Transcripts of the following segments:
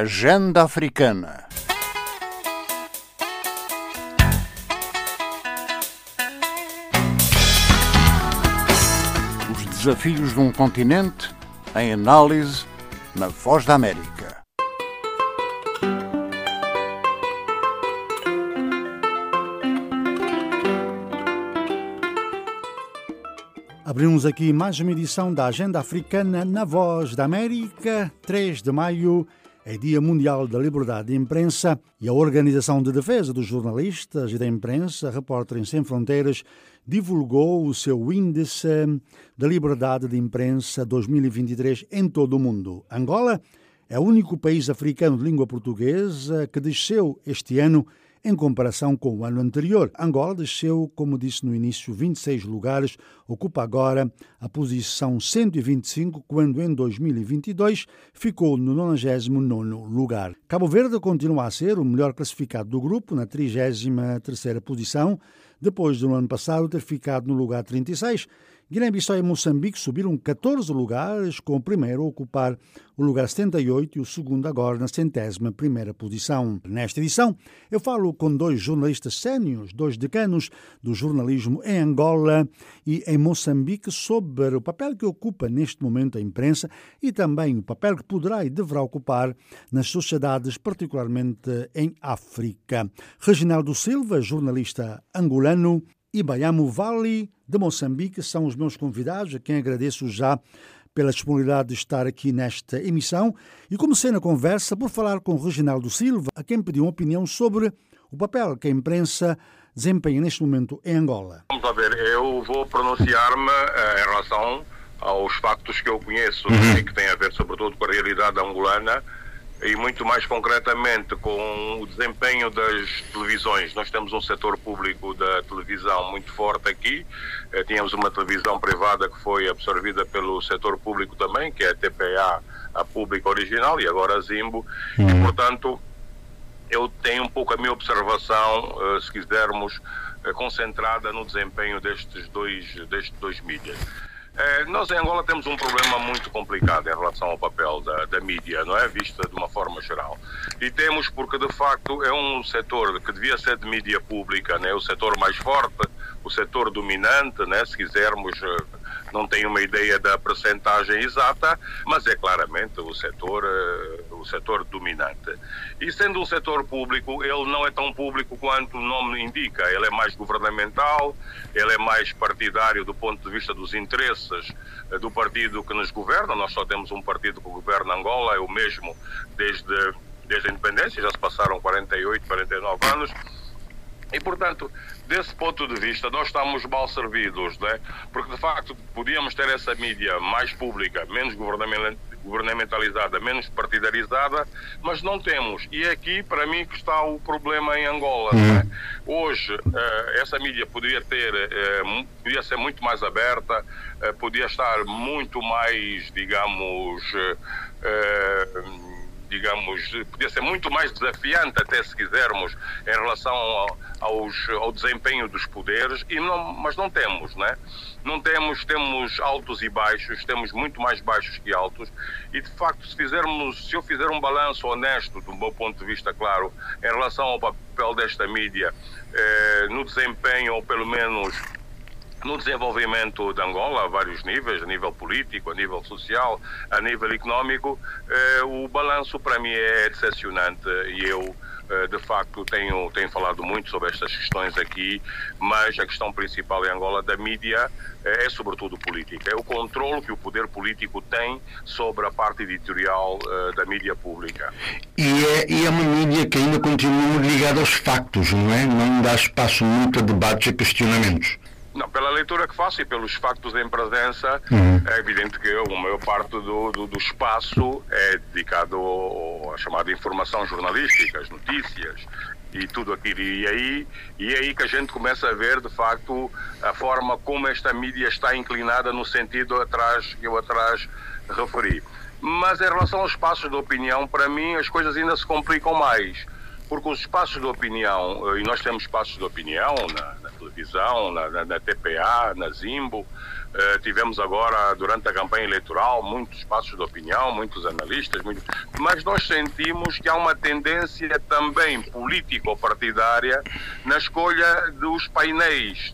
Agenda Africana. Os desafios de um continente em análise na Voz da América. Abrimos aqui mais uma edição da Agenda Africana na Voz da América, 3 de maio, é Dia Mundial da Liberdade de Imprensa e a Organização de Defesa dos Jornalistas e da Imprensa, Repórteres Sem Fronteiras, divulgou o seu Índice da Liberdade de Imprensa 2023 em todo o mundo. Angola é o único país africano de língua portuguesa que desceu este ano em comparação com o ano anterior. Angola desceu, como disse no início, 26 lugares, ocupa agora a posição 125, quando em 2022 ficou no 99º lugar. Cabo Verde continua a ser o melhor classificado do grupo, na 33ª posição, depois do ano passado ter ficado no lugar 36 Guiné-Bissau e Moçambique subiram 14 lugares, com o primeiro a ocupar o lugar 78 e o segundo agora na centésima primeira posição. Nesta edição, eu falo com dois jornalistas sénios, dois decanos do jornalismo em Angola e em Moçambique, sobre o papel que ocupa neste momento a imprensa e também o papel que poderá e deverá ocupar nas sociedades, particularmente em África. Reginaldo Silva, jornalista angolano, e Baiamo Vale de Moçambique são os meus convidados, a quem agradeço já pela disponibilidade de estar aqui nesta emissão. E comecei na conversa por falar com Reginaldo Silva, a quem pediu uma opinião sobre o papel que a imprensa desempenha neste momento em Angola. Vamos a ver, eu vou pronunciar-me uh, em relação aos factos que eu conheço uhum. e que têm a ver sobretudo com a realidade angolana e muito mais concretamente com o desempenho das televisões. Nós temos um setor público da televisão muito forte aqui. Eh, tínhamos uma televisão privada que foi absorvida pelo setor público também, que é a TPA, a pública original, e agora a Zimbo. Uhum. E, portanto, eu tenho um pouco a minha observação, eh, se quisermos, eh, concentrada no desempenho destes dois, destes dois mídias. É, nós em Angola temos um problema muito complicado em relação ao papel da, da, mídia, não é? Vista de uma forma geral. E temos porque, de facto, é um setor que devia ser de mídia pública, né? o setor mais forte, o setor dominante, né? se quisermos eh, não tenho uma ideia da percentagem exata, mas é claramente o setor, eh, o setor dominante. E sendo um setor público, ele não é tão público quanto o nome indica. Ele é mais governamental, ele é mais partidário do ponto de vista dos interesses eh, do partido que nos governa. Nós só temos um partido que governa Angola, é o mesmo desde, desde a independência, já se passaram 48, 49 anos. E, portanto, desse ponto de vista, nós estamos mal servidos, né? porque de facto podíamos ter essa mídia mais pública, menos governamentalizada, menos partidarizada, mas não temos. E é aqui, para mim, que está o problema em Angola. Né? Hoje, uh, essa mídia poderia ter, uh, podia ser muito mais aberta, uh, podia estar muito mais, digamos, digamos, podia ser muito mais desafiante, até se quisermos, em relação ao, aos, ao desempenho dos poderes, e não, mas não temos, né? Não temos, temos altos e baixos, temos muito mais baixos que altos, e de facto, se fizermos, se eu fizer um balanço honesto, do meu ponto de vista, claro, em relação ao papel desta mídia, eh, no desempenho, ou pelo menos no desenvolvimento de Angola a vários níveis, a nível político, a nível social, a nível económico, eh, o balanço para mim é decepcionante e eu eh, de facto tenho, tenho falado muito sobre estas questões aqui, mas a questão principal em Angola da mídia eh, é sobretudo política, é o controle que o poder político tem sobre a parte editorial da mídia pública. E é, e é uma mídia que ainda continua ligada aos factos, não é? Não dá espaço muito a debates e questionamentos. Não, pela leitura que faço e pelos factos em presença, uhum. é evidente que a maior parte do, do, do espaço é dedicado à chamada informação jornalística, as notícias e tudo aquilo. E aí, e é aí que a gente começa a ver, de facto, a forma como esta mídia está inclinada no sentido atrás que eu atrás referi. Mas em relação aos espaços de opinião, para mim as coisas ainda se complicam mais porque os espaços de opinião, e nós temos espaços de opinião na, na televisão, na, na, na, TPA, na Zimbo, uh, tivemos agora, durante a campanha eleitoral, muitos espaços de opinião, muitos analistas, mas nós sentimos que há uma tendência também político-partidária na escolha dos painéis.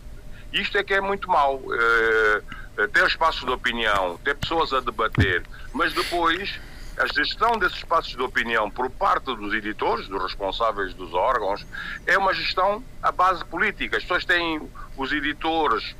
Isto é que é muito mau. Uh, ter espaços de opinião, ter pessoas a debater, mas depois a gestão desses espaços de opinião por parte dos editores, dos responsáveis dos órgãos, é uma gestão à base política. As pessoas têm os editores,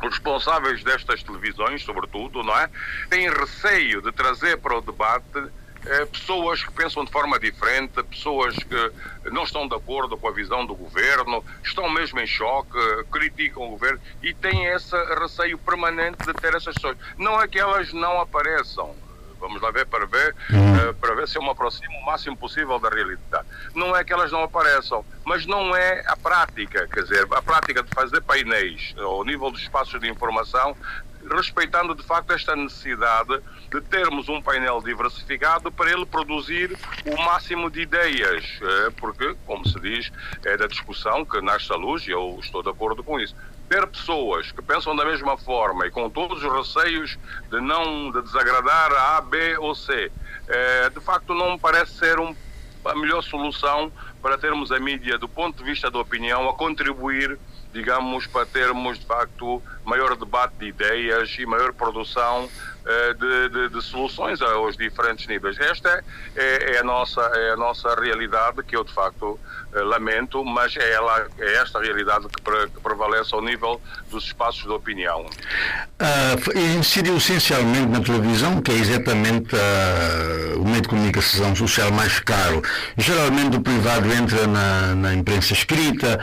os responsáveis destas televisões, sobretudo, não é? Têm receio de trazer para o debate eh, pessoas que pensam de forma diferente, pessoas que não estão de acordo com a visão do governo, estão mesmo em choque, criticam o governo e têm esse receio permanente de ter essas pessoas. Não é que elas não apareçam, vamos lá ver para ver, uhum. uh, para ver se eu me aproximo o máximo possível da realidade. Não é que elas não apareçam, mas não é a prática, quer dizer, a prática de fazer painéis ao nível dos espaços de informação, respeitando de facto esta necessidade de termos um painel diversificado para ele produzir o máximo de ideias, eh, porque, como se diz, é da discussão que nasce a luz, e eu estou de acordo com isso ter pessoas que pensam da mesma forma e com todos os receios de não de desagradar a A, B ou C, é, de facto não me parece ser um, a melhor solução para termos a mídia, do ponto de vista da opinião, a contribuir, digamos, para termos de facto maior debate de ideias e maior produção de, de, de, soluções aos diferentes níveis. Esta é, é, a nossa, é a nossa realidade que eu de facto eh, lamento, mas é, ela, é esta realidade que, pre, que prevalece ao nível dos espaços de opinião. Uh, incidiu essencialmente na televisão, que é exatamente uh, o meio de comunicação social mais caro. Geralmente o privado entra na, na imprensa escrita,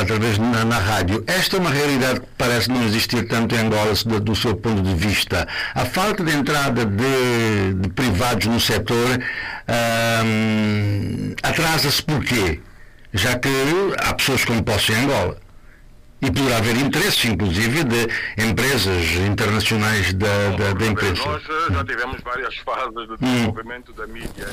através na, na, rádio. Esta é uma realidade que parece não existir tanto em Angola do, do seu ponto de vista a falta de entrada de, de privados no setor atrasa-se porquê? Já que há pessoas com posse em Angola. E poderá haver interesses, inclusive, de empresas internacionais da, da, da imprensa. Nós eh, já tivemos várias fases de hum. desenvolvimento hum. da mídia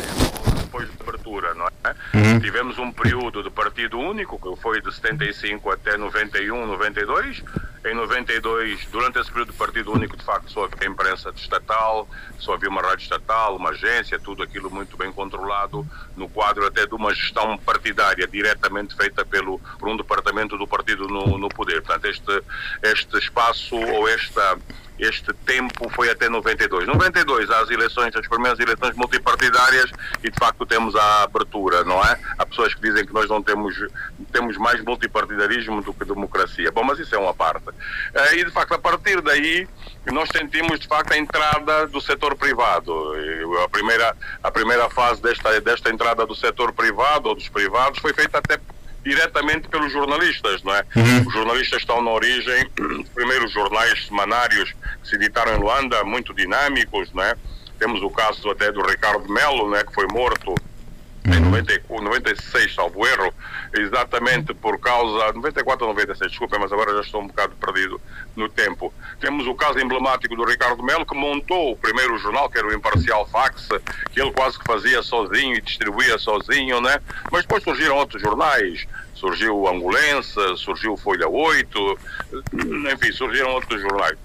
depois da abertura, não é? Uhum. Tivemos um período de partido único, que foi de 75 até 91, 92, em 92, durante esse período de partido único, de facto, só havia imprensa estatal, só havia uma rádio estatal, uma agência, tudo aquilo muito bem controlado, no quadro até de uma gestão partidária diretamente feita pelo, por um departamento do partido no, no poder. Portanto, este, este espaço ou esta este tempo foi até 92. 92, as eleições, as primeiras eleições multipartidárias e de facto temos a abertura, não é? Há pessoas que dizem que nós não temos, temos mais multipartidarismo do que democracia. Bom, mas isso é uma parte. Eh, e de facto, a partir daí, nós sentimos de facto a entrada do setor privado. A primeira, a primeira fase desta, desta entrada do setor privado ou dos privados foi feita até diretamente pelos jornalistas, não é? Uhum. Os jornalistas estão na origem dos primeiros jornais semanários que se editaram em Luanda, muito dinâmicos, não é? Temos o caso até do Ricardo Melo, né, que foi morto em 90, 96, salvo erro, exatamente por causa. 94 ou 96, desculpa, mas agora já estou um bocado perdido no tempo. Temos o caso emblemático do Ricardo Melo, que montou o primeiro jornal, que era o Imparcial Fax, que ele quase que fazia sozinho e distribuía sozinho, né? Mas depois surgiram outros jornais. Surgiu Angolense, surgiu Folha 8, enfim, surgiram outros jornais.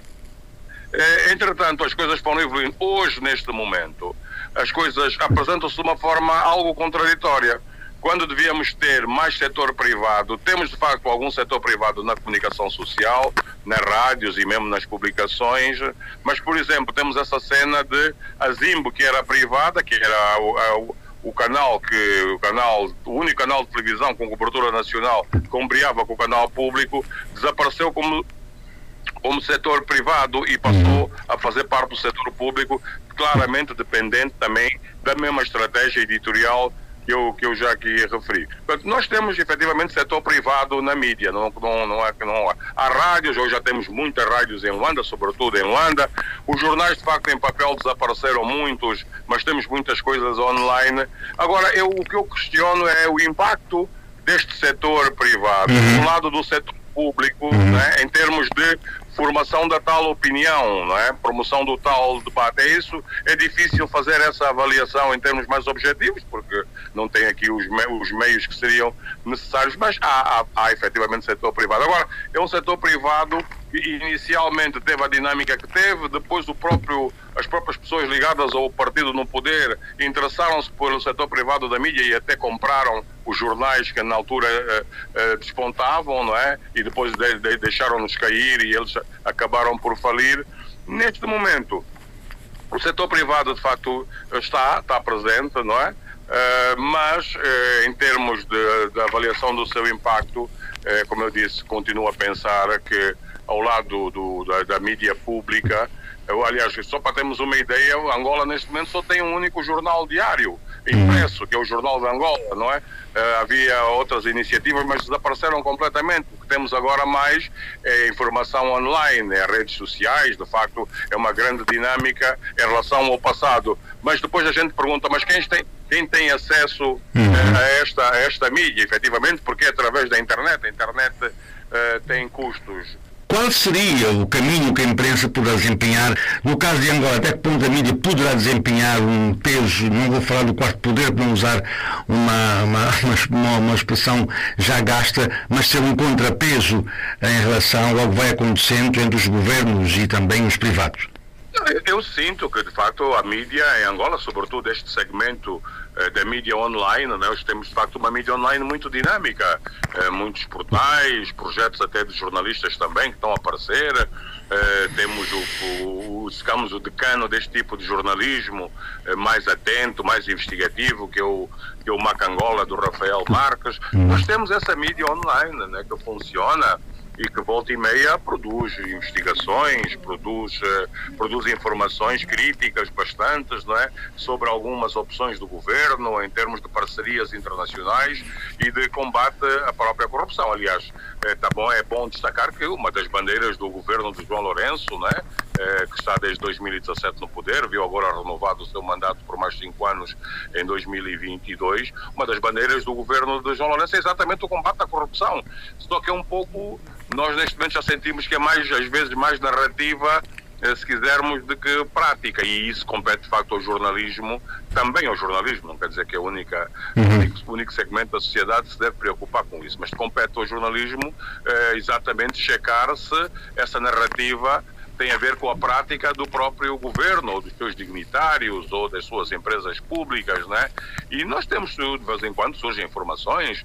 É, entretanto, as coisas foram evoluindo. Hoje, neste momento, as coisas apresentam-se de uma forma algo contraditória. Quando devíamos ter mais setor privado, temos de facto algum setor privado na comunicação social, nas rádios e mesmo nas publicações, mas, por exemplo, temos essa cena de a Zimbo, que era privada, que era o, o canal que o canal o único canal de televisão com cobertura nacional que com o canal público desapareceu como como setor privado e passou uhum. a fazer parte do setor público, claramente dependente também da mesma estratégia editorial que eu, que eu já aqui referi. Portanto, nós temos efetivamente setor privado na mídia, não, não, não, é, não há. Há rádios, hoje já temos muitas rádios em Luanda, sobretudo em Luanda. Os jornais, de facto, em papel desapareceram muitos, mas temos muitas coisas online. Agora, eu, o que eu questiono é o impacto deste setor privado, uhum. do lado do setor público, uhum. né, em termos de formação da tal opinião, não é? Promoção do tal debate. É isso, é difícil fazer essa avaliação em termos mais objetivos, porque não tem aqui os, me os meios que seriam necessários, mas há, há, há efetivamente setor privado. Agora, é um setor privado inicialmente teve a dinâmica que teve, depois o próprio, as próprias pessoas ligadas ao partido no poder interessaram-se pelo setor privado da mídia e até compraram os jornais que na altura uh, uh, despontavam, não é? E depois de, de, deixaram-nos cair e eles acabaram por falir. Neste momento, o setor privado de facto está, está presente, não é? Uh, mas em termos de, de, avaliação do seu impacto, como eu disse, continuo a pensar que ao lado do, da, da mídia pública. Eu, aliás, só para termos uma ideia, Angola neste momento só tem um único jornal diário impresso, que é o Jornal de Angola, não é? Uh, havia outras iniciativas, mas desapareceram completamente. O que temos agora mais é informação online, é redes sociais, de facto é uma grande dinâmica em relação ao passado. Mas depois a gente pergunta, mas quem tem, quem tem acesso uh, a, esta, a esta mídia, efetivamente, porque é através da internet. A internet uh, tem custos qual seria o caminho que a imprensa poderá desempenhar? No caso de Angola, até que ponto a mídia poderá desempenhar um peso, não vou falar do quarto poder para não usar uma, uma, uma, uma expressão já gasta, mas ser um contrapeso em relação ao que vai acontecendo entre os governos e também os privados? Eu sinto que, de facto, a mídia em Angola, sobretudo este segmento da mídia online, né? nós temos, de facto, uma mídia online muito dinâmica. Eh, muitos portais, projetos até de jornalistas também que estão a aparecer. Eh, temos o, o, digamos, o decano deste tipo de jornalismo mais atento, mais investigativo, que é o, que é o Macangola do Rafael Marques. Hum. Nós temos essa mídia online né, que funciona e que volta e meia produz investigações, produz, uh, produz informações críticas bastantes não é? sobre algumas opções do governo em termos de parcerias internacionais e de combate à própria corrupção. Aliás, é, tá bom, é bom destacar que uma das bandeiras do governo de João Lourenço, né, é, que está desde 2017 no poder, viu agora renovado o seu mandato por mais cinco anos em 2022, uma das bandeiras do governo de João Lourenço é exatamente o combate à corrupção. Só que é um pouco nós neste momento já sentimos que é mais, às vezes, mais narrativa, eh, se quisermos, de que prática. E isso compete, de facto, ao jornalismo, também ao jornalismo, não quer dizer que é uhum. o, único, o único segmento da sociedade se deve preocupar com isso, mas compete ao jornalismo eh, exatamente checar se essa narrativa tem a ver com a prática do próprio governo, ou dos seus dignitários, ou das suas empresas públicas, né? E nós temos, de vez em quando, surgem informações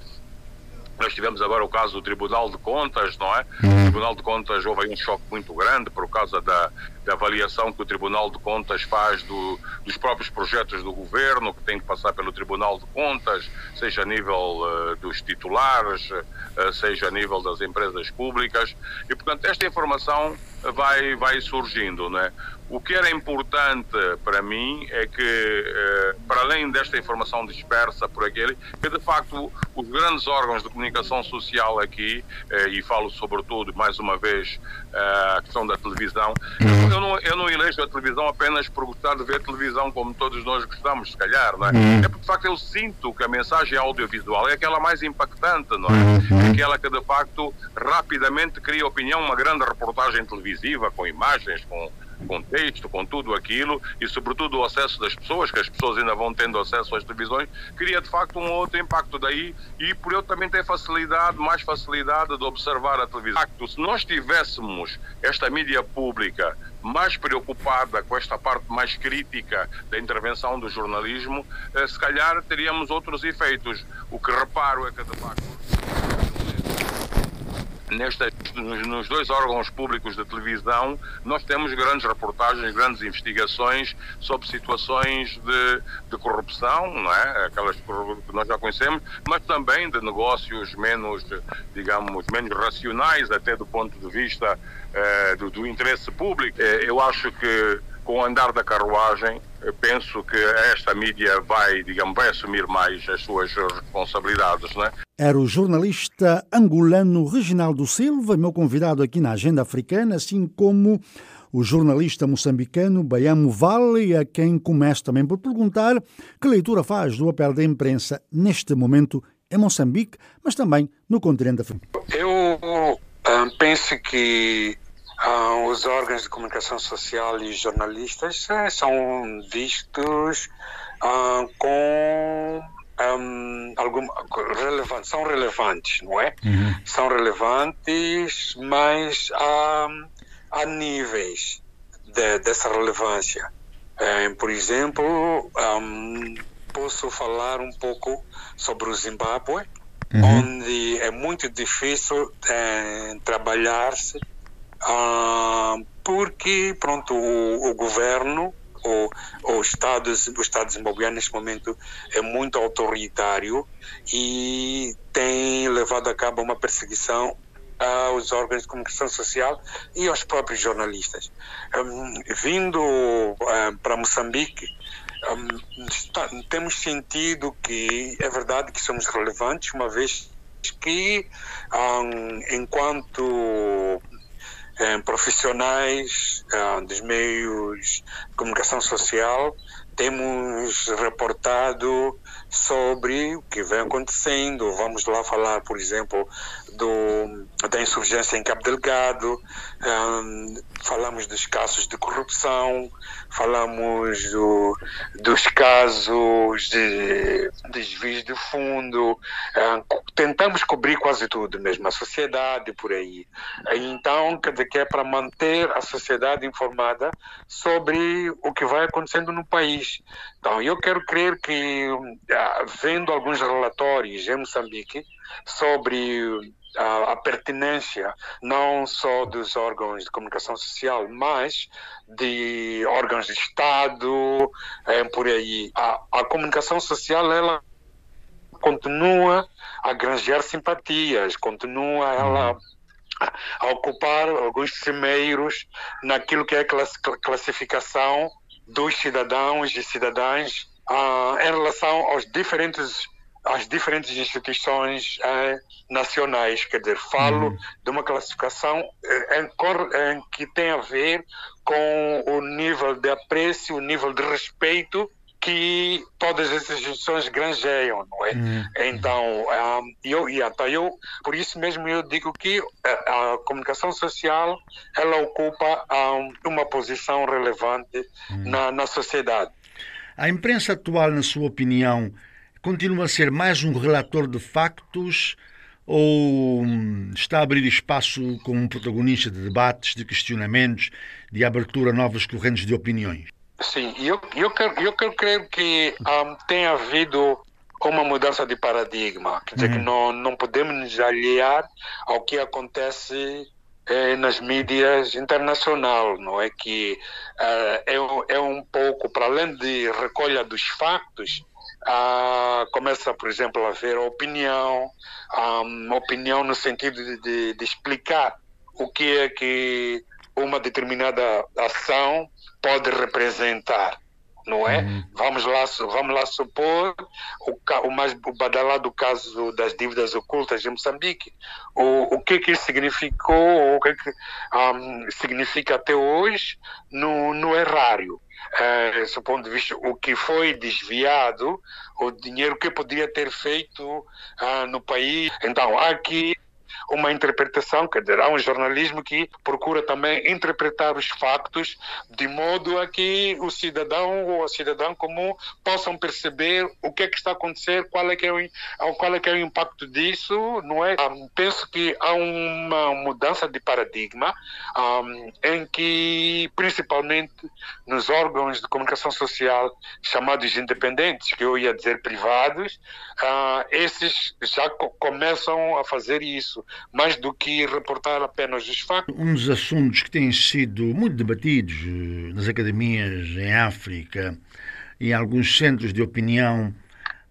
nós tivemos agora o caso do Tribunal de Contas, não é? Uhum. O Tribunal de Contas houve aí um choque muito grande por causa da, da avaliação que o Tribunal de Contas faz do, dos próprios projetos do governo, que tem que passar pelo Tribunal de Contas, seja a nível uh, dos titulares, uh, seja a nível das empresas públicas. E, portanto, esta informação vai, vai surgindo, não é? O que era importante para mim é que, eh, para além desta informação dispersa por aquele, que de facto os grandes órgãos de comunicação social aqui, eh, e falo sobretudo, mais uma vez, eh, a questão da televisão, uhum. eu, não, eu não elejo a televisão apenas por gostar de ver televisão como todos nós gostamos, se calhar, não é? Uhum. É porque de facto eu sinto que a mensagem audiovisual é aquela mais impactante, não é? Uhum. É aquela que de facto rapidamente cria opinião, uma grande reportagem televisiva com imagens, com com texto, com tudo aquilo e, sobretudo, o acesso das pessoas, que as pessoas ainda vão tendo acesso às televisões, cria de facto um outro impacto daí e por eu também ter facilidade, mais facilidade de observar a televisão. Se nós tivéssemos esta mídia pública mais preocupada com esta parte mais crítica da intervenção do jornalismo, eh, se calhar teríamos outros efeitos. O que reparo é que, de facto nestas, nos dois órgãos públicos de televisão, nós temos grandes reportagens, grandes investigações sobre situações de, de corrupção, não é? aquelas que nós já conhecemos, mas também de negócios menos, digamos, menos racionais, até do ponto de vista eh, do, do interesse público. Eh, eu acho que com o andar da carruagem, penso que esta mídia vai, digamos, vai assumir mais as suas responsabilidades, não é? Era o jornalista angolano Reginaldo Silva, meu convidado aqui na Agenda Africana, assim como o jornalista moçambicano Baiamo Vale, a quem começo também por perguntar que leitura faz do papel da imprensa neste momento em Moçambique, mas também no continente africano. Eu uh, penso que uh, os órgãos de comunicação social e jornalistas uh, são vistos uh, com um, algum, relevante, são relevantes, não é? Uhum. São relevantes, mas há, há níveis de, dessa relevância. Um, por exemplo, um, posso falar um pouco sobre o Zimbábue, uhum. onde é muito difícil é, trabalhar-se uh, porque pronto o, o governo o, o, Estado, o Estado zimbabueano neste momento é muito autoritário e tem levado a cabo uma perseguição aos órgãos de comunicação social e aos próprios jornalistas. Um, vindo um, para Moçambique, um, está, temos sentido que é verdade que somos relevantes, uma vez que, enquanto profissionais dos meios de comunicação social, temos reportado sobre o que vem acontecendo. Vamos lá falar, por exemplo, do, da insurgência em Cabo Delgado, um, falamos dos casos de corrupção, falamos do, dos casos de desvios de fundo, um, tentamos cobrir quase tudo mesmo, a sociedade por aí. Então, quer dizer que é para manter a sociedade informada sobre o que vai acontecendo no país. Então, eu quero crer que, uh, vendo alguns relatórios em Moçambique sobre a, a, pertinência não só dos órgãos de comunicação social, mas de órgãos de Estado, é, por aí. A, a comunicação social, ela continua a granjear simpatias, continua ela a ocupar alguns primeiros naquilo que é a classificação dos cidadãos e cidadãs ah, em relação aos diferentes às diferentes instituições eh, nacionais. Quer dizer, falo uhum. de uma classificação eh, em, em, que tem a ver com o nível de apreço, o nível de respeito que todas essas instituições granjeiam, não é? Uhum. Então, um, ah, eu, então eu, por isso mesmo eu digo que a, a comunicação social ela ocupa um, ah, uma posição relevante uhum. na, na sociedade. A imprensa atual, na sua opinião, continua a ser mais um relator de factos ou hum, está a abrir espaço como um protagonista de debates, de questionamentos, de abertura a novas correntes de opiniões? Sim, eu, eu, quero, eu quero crer que um, tem havido uma mudança de paradigma. Quer dizer, uhum. que não, não podemos nos aliar ao que acontece eh, nas mídias internacional, não é? Que uh, é, é um pouco, para além de recolha dos factos, ah, começa, por exemplo, a haver opinião, um, opinião no sentido de, de, de, explicar o que é que uma determinada ação pode representar, não é? Uhum. Vamos lá, vamos lá supor o, o mais o badalado caso das dívidas ocultas em Moçambique. O, o que que significou, o que que um, significa até hoje no, no erário uh, ponto de vista, o que foi desviado, o dinheiro que podia ter feito uh, no país. Então, aqui uma interpretação, quer dizer, há um jornalismo que procura também interpretar os factos de modo a que o cidadão ou a cidadã comum possam perceber o que é que está a acontecer, qual é que é o, qual é que é o impacto disso, não é? Um, penso que há uma mudança de paradigma um, em que, principalmente nos órgãos de comunicação social chamados independentes, que eu ia dizer privados, uh, esses já co começam a fazer isso mais do que reportar apenas os factos. Um dos assuntos que têm sido muito debatidos eh, nas academias em África e em alguns centros de opinião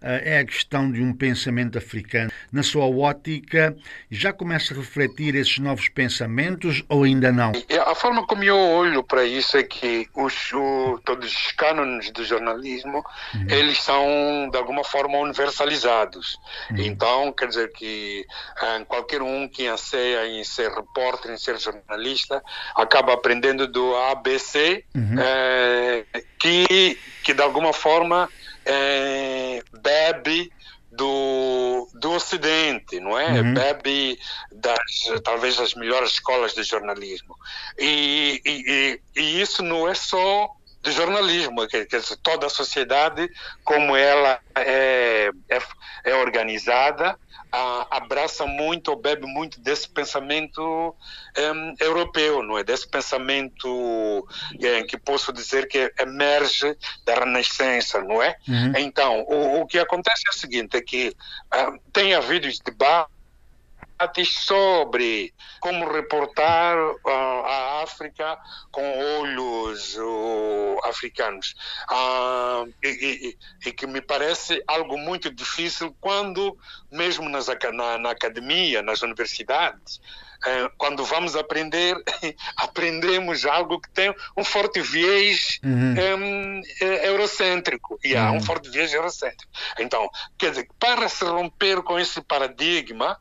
é a questão de um pensamento africano. Na sua ótica, já começa a refletir esses novos pensamentos ou ainda não? A forma como eu olho para isso é que os, o, todos os cânones do jornalismo, uhum. eles são de alguma forma universalizados. Uhum. Então, quer dizer que um, qualquer um que anseia em ser repórter, em ser jornalista, acaba aprendendo do ABC, uhum. é, que, que de alguma forma é, bebe do, do Ocidente, não é? Uhum. Bebe das, talvez das melhores escolas de jornalismo. E, e, e isso não é só do jornalismo, que, que toda a sociedade, como ela é, é, é organizada, a, abraça muito ou bebe muito desse pensamento europeu, não é? Desse pensamento é, que posso dizer que emerge da Renascença, não é? Uhum. Então, o, o, que acontece é o seguinte, é que uh, tem havido debate sobre como reportar uh, a África com olhos africanos. Uh, e, e, e, que me parece algo muito difícil quando, mesmo nas, na, na academia, nas universidades, é, quando vamos aprender, aprendemos algo que tem um forte viés uhum. um, é, eurocêntrico. E há uhum. um forte viés eurocêntrico. Então, quer dizer, para se romper com esse paradigma,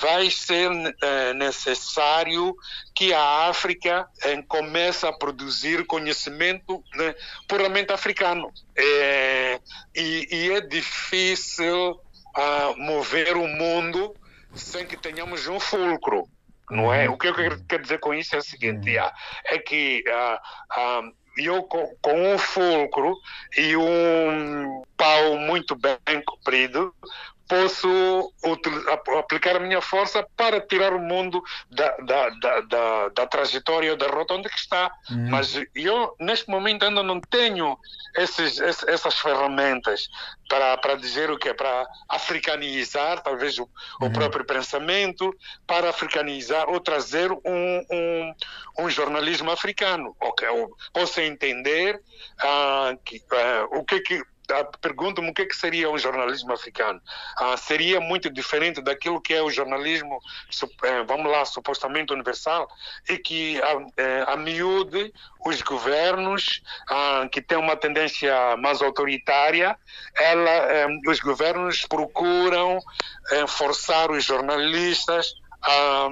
vai ser uh, necessário que a África uh, comece a produzir conhecimento né, puramente africano. É, e, e, é difícil uh, mover o mundo sem que tenhamos um fulcro não é? Uhum. O que eu quero dizer com isso é o seguinte, yeah, é que uh, eu com, com, um fulcro e um pau muito bem comprido posso aplicar a minha força para tirar o mundo da, da, da, da, da trajetória, da rota onde está. Uhum. Mas eu, neste momento, ainda não tenho esses, essas ferramentas para, para dizer o que é, para africanizar, talvez, o, uhum. o próprio pensamento, para africanizar ou trazer um, um, um jornalismo africano. Okay, eu posso entender uh, que, uh, o que que pergunto-me o que, é que seria um jornalismo africano. Ah, seria muito diferente daquilo que é o jornalismo, eh, vamos lá, supostamente universal, e que a, eh, a miúde os governos ah, que têm uma tendência mais autoritária, ela, eh, os governos procuram forçar os jornalistas a,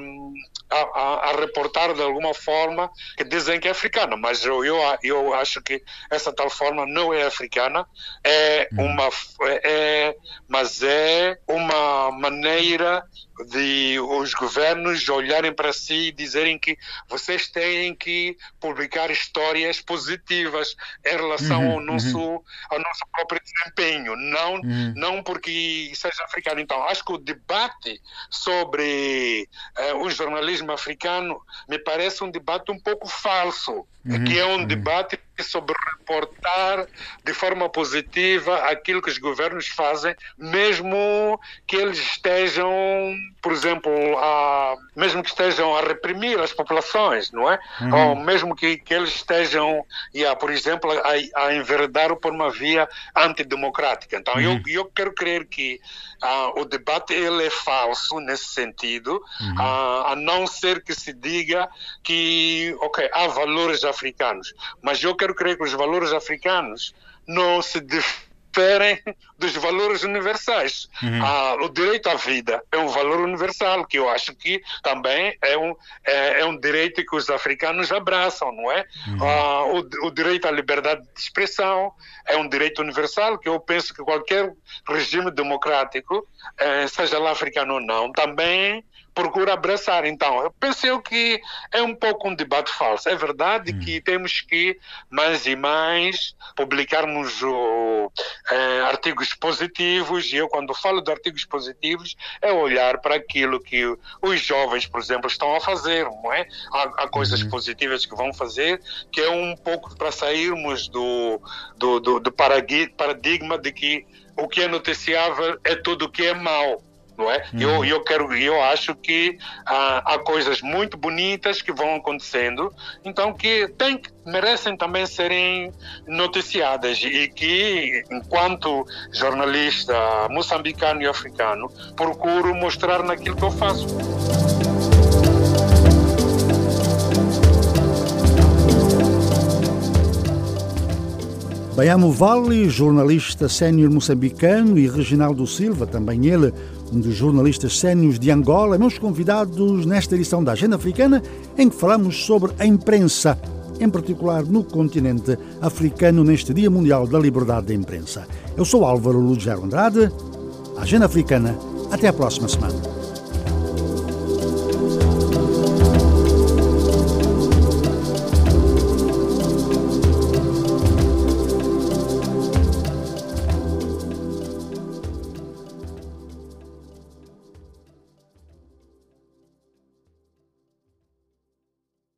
a, a, reportar de alguma forma que dizem que é africana, mas eu, eu, eu acho que essa tal forma não é africana, é hum. uma, é, mas é uma maneira de os governos olharem para si e dizerem que vocês têm que publicar histórias positivas em relação uhum, ao, nosso, uhum. ao nosso próprio desempenho, não, uhum. não porque seja africano. Então, acho que o debate sobre uh, o jornalismo africano me parece um debate um pouco falso, uhum, que é um uhum. debate sobre reportar de forma positiva aquilo que os governos fazem, mesmo que eles estejam, por exemplo, a, mesmo que estejam a reprimir as populações, não é? Uhum. Ou mesmo que, que eles estejam, yeah, por exemplo, a, a enveredar por uma via antidemocrática. Então, uhum. eu, eu quero crer que uh, o debate ele é falso nesse sentido, uhum. uh, a não ser que se diga que, ok, há valores africanos, mas eu quero crer que os valores africanos não se diferem dos valores universais. Uhum. Ah, o direito à vida é um valor universal, que eu acho que também é um, é, é um direito que os africanos abraçam, não é? Uhum. Ah, o, o, direito à liberdade de expressão é um direito universal, que eu penso que qualquer regime democrático, eh, seja lá africano ou não, também procura abraçar. Então, eu pensei que é um pouco um debate falso. É verdade hum. que temos que mais e mais publicarmos o, é, artigos positivos, e eu quando falo de artigos positivos é olhar para aquilo que os jovens, por exemplo, estão a fazer, não é? Há, há coisas uhum. positivas que vão fazer, que é um pouco para sairmos do, do, do, do paradigma de que o que é noticiável é tudo o que é mau não é? Uhum. Eu, eu quero, eu acho que há, há, coisas muito bonitas que vão acontecendo, então que tem, merecem também serem noticiadas e que, enquanto jornalista moçambicano e africano, procuro mostrar naquilo que eu faço. Baiamo Vale, jornalista sénior moçambicano, e Reginaldo Silva, também ele, um dos jornalistas sénios de Angola, meus convidados nesta edição da Agenda Africana, em que falamos sobre a imprensa, em particular no continente africano, neste Dia Mundial da Liberdade da Imprensa. Eu sou Álvaro Lugero Andrade. Agenda Africana. Até a próxima semana.